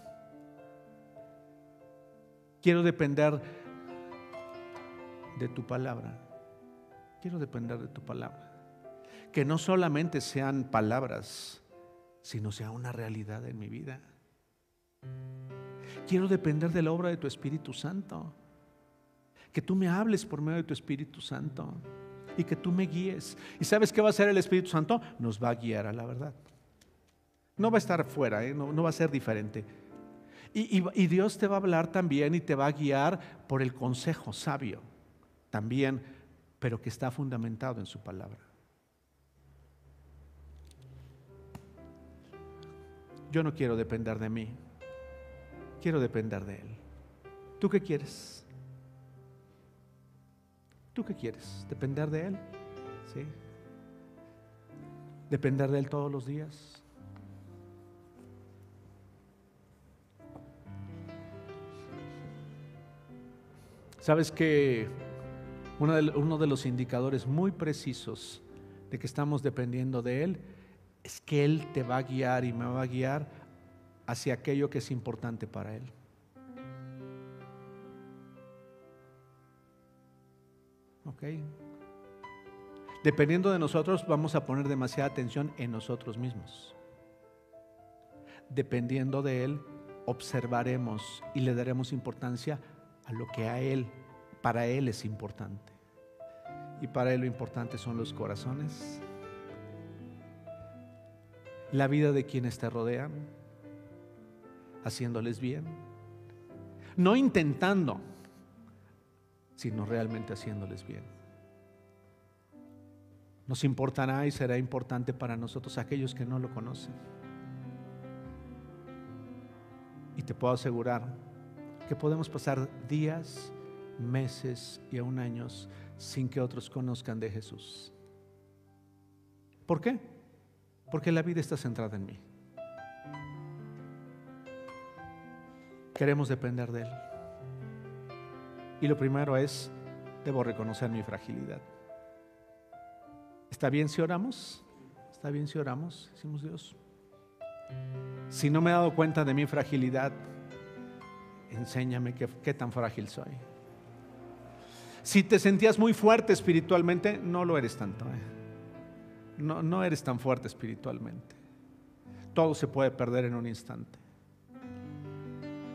S1: Quiero depender de tu palabra. Quiero depender de tu palabra. Que no solamente sean palabras, sino sea una realidad en mi vida. Quiero depender de la obra de tu Espíritu Santo. Que tú me hables por medio de tu Espíritu Santo y que tú me guíes. ¿Y sabes qué va a hacer el Espíritu Santo? Nos va a guiar a la verdad. No va a estar fuera, ¿eh? no, va a ser diferente. Y, y Dios te va a hablar también y te va a guiar por el consejo sabio, también, pero que está fundamentado en su palabra. Yo no quiero depender de mí quiero depender de Él. ¿Tú qué quieres? ¿Tú qué quieres? ¿Depender de Él? ¿Sí? ¿Depender de Él todos los días? Sabes que uno de, uno de los indicadores muy precisos de que estamos dependiendo de Él es que Él te va a guiar y me va a guiar hacia aquello que es importante para Él. ¿Ok? Dependiendo de nosotros, vamos a poner demasiada atención en nosotros mismos. Dependiendo de Él, observaremos y le daremos importancia a lo que a Él, para Él es importante. Y para Él lo importante son los corazones, la vida de quienes te rodean, haciéndoles bien. No intentando, sino realmente haciéndoles bien. Nos importará y será importante para nosotros aquellos que no lo conocen. Y te puedo asegurar que podemos pasar días meses y aún años sin que otros conozcan de Jesús. ¿Por qué? Porque la vida está centrada en mí. Queremos depender de Él. Y lo primero es, debo reconocer mi fragilidad. ¿Está bien si oramos? ¿Está bien si oramos? Decimos Dios. Si no me he dado cuenta de mi fragilidad, enséñame qué, tan frágil soy. Si te sentías muy fuerte espiritualmente, no lo eres tanto. ¿eh? No, no eres tan fuerte espiritualmente. Todo se puede perder en un instante.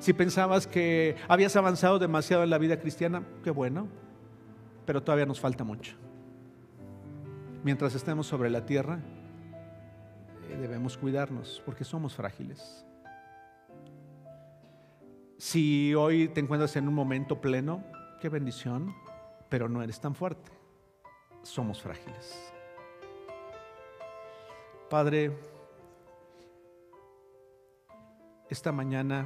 S1: Si pensabas que habías avanzado demasiado en la vida cristiana, qué bueno, pero todavía nos falta mucho. Mientras estemos sobre la tierra, eh, debemos cuidarnos porque somos frágiles. Si hoy te encuentras en un momento pleno, qué bendición, pero no eres tan fuerte. Somos frágiles. Padre, esta mañana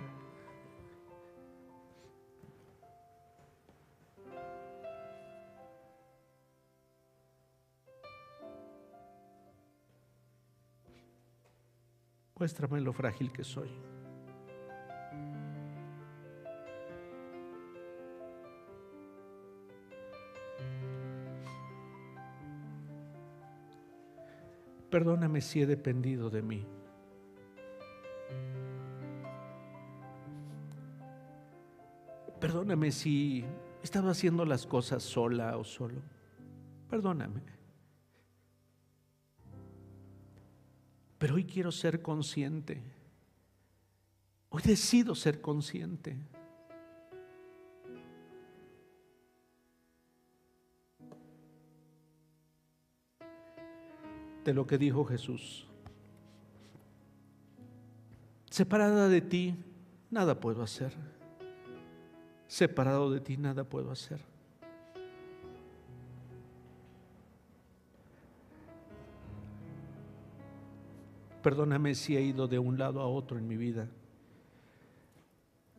S1: muéstrame lo frágil que soy. Perdóname si he dependido de mí. Perdóname si he estado haciendo las cosas sola o solo. Perdóname. Pero hoy quiero ser consciente. Hoy decido ser consciente. de lo que dijo Jesús. Separada de ti, nada puedo hacer. Separado de ti, nada puedo hacer. Perdóname si he ido de un lado a otro en mi vida.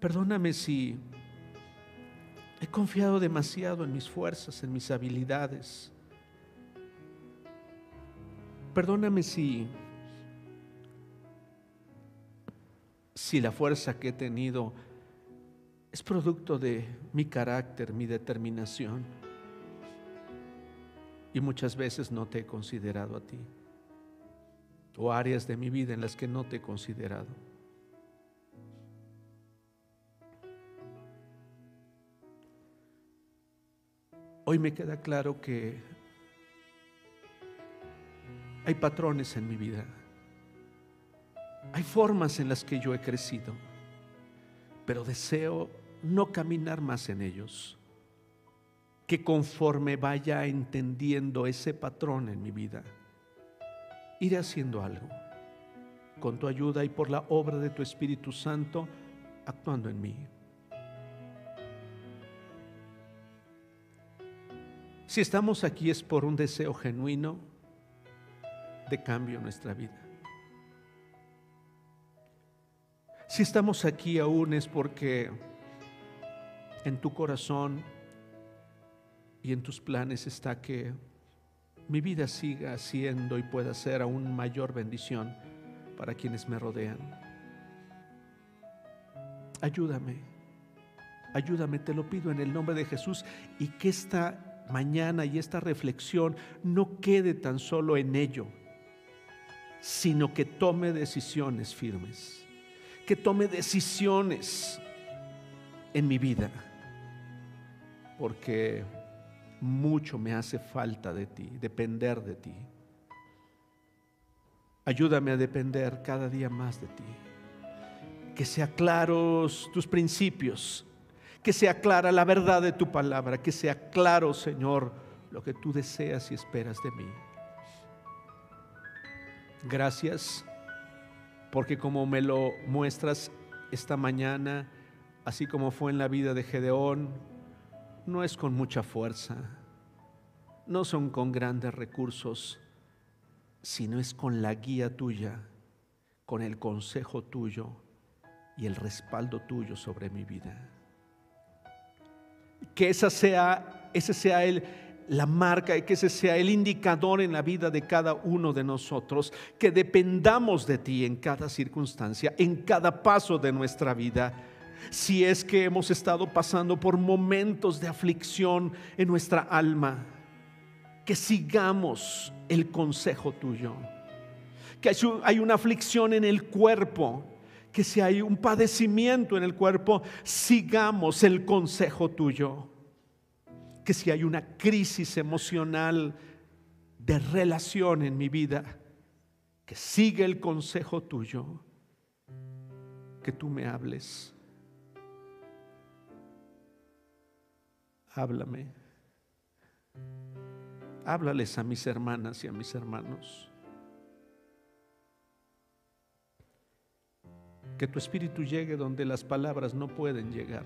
S1: Perdóname si he confiado demasiado en mis fuerzas, en mis habilidades Perdóname si, si la fuerza que he tenido es producto de mi carácter, mi determinación. Y muchas veces no te he considerado a ti. O áreas de mi vida en las que no te he considerado. Hoy me queda claro que hay patrones en mi vida. Hay formas en las que yo he crecido, pero deseo no caminar más en ellos. Que conforme vaya entendiendo ese patrón en mi vida, iré haciendo algo con tu ayuda y por la obra de tu Espíritu Santo actuando en mí. Si estamos aquí es por un deseo genuino de cambio en nuestra vida. Si estamos aquí aún es porque en tu corazón y en tus planes está que mi vida siga siendo y pueda ser aún mayor bendición para quienes me rodean. Ayúdame, ayúdame, te lo pido en el nombre de Jesús y que esta mañana y esta reflexión no quede tan solo en ello, sino que tome decisiones firmes, que tome decisiones en mi vida, porque mucho me hace falta de ti, depender de ti. Ayúdame a depender cada día más de ti. Que sea claros tus principios, que sea clara la verdad de tu palabra, que sea claro, Señor, lo que tú deseas y esperas de mí. Gracias porque como me lo muestras esta mañana, así como fue en la vida de Gedeón, no es con mucha fuerza, no son con grandes recursos, sino es con la guía tuya, con el consejo tuyo y el respaldo tuyo sobre mi vida. que esa sea, ese sea el, la marca, que ese sea el indicador en la vida de cada uno de nosotros, que dependamos de ti en cada circunstancia, en cada paso de nuestra vida. Si es que hemos estado pasando por momentos de aflicción en nuestra alma, que sigamos el consejo tuyo. Que hay una aflicción en el cuerpo, que si hay un padecimiento en el cuerpo, sigamos el consejo tuyo que si hay una crisis emocional de relación en mi vida, que siga el consejo tuyo, que tú me hables. Háblame. Háblales a mis hermanas y a mis hermanos. Que tu espíritu llegue donde las palabras no pueden llegar.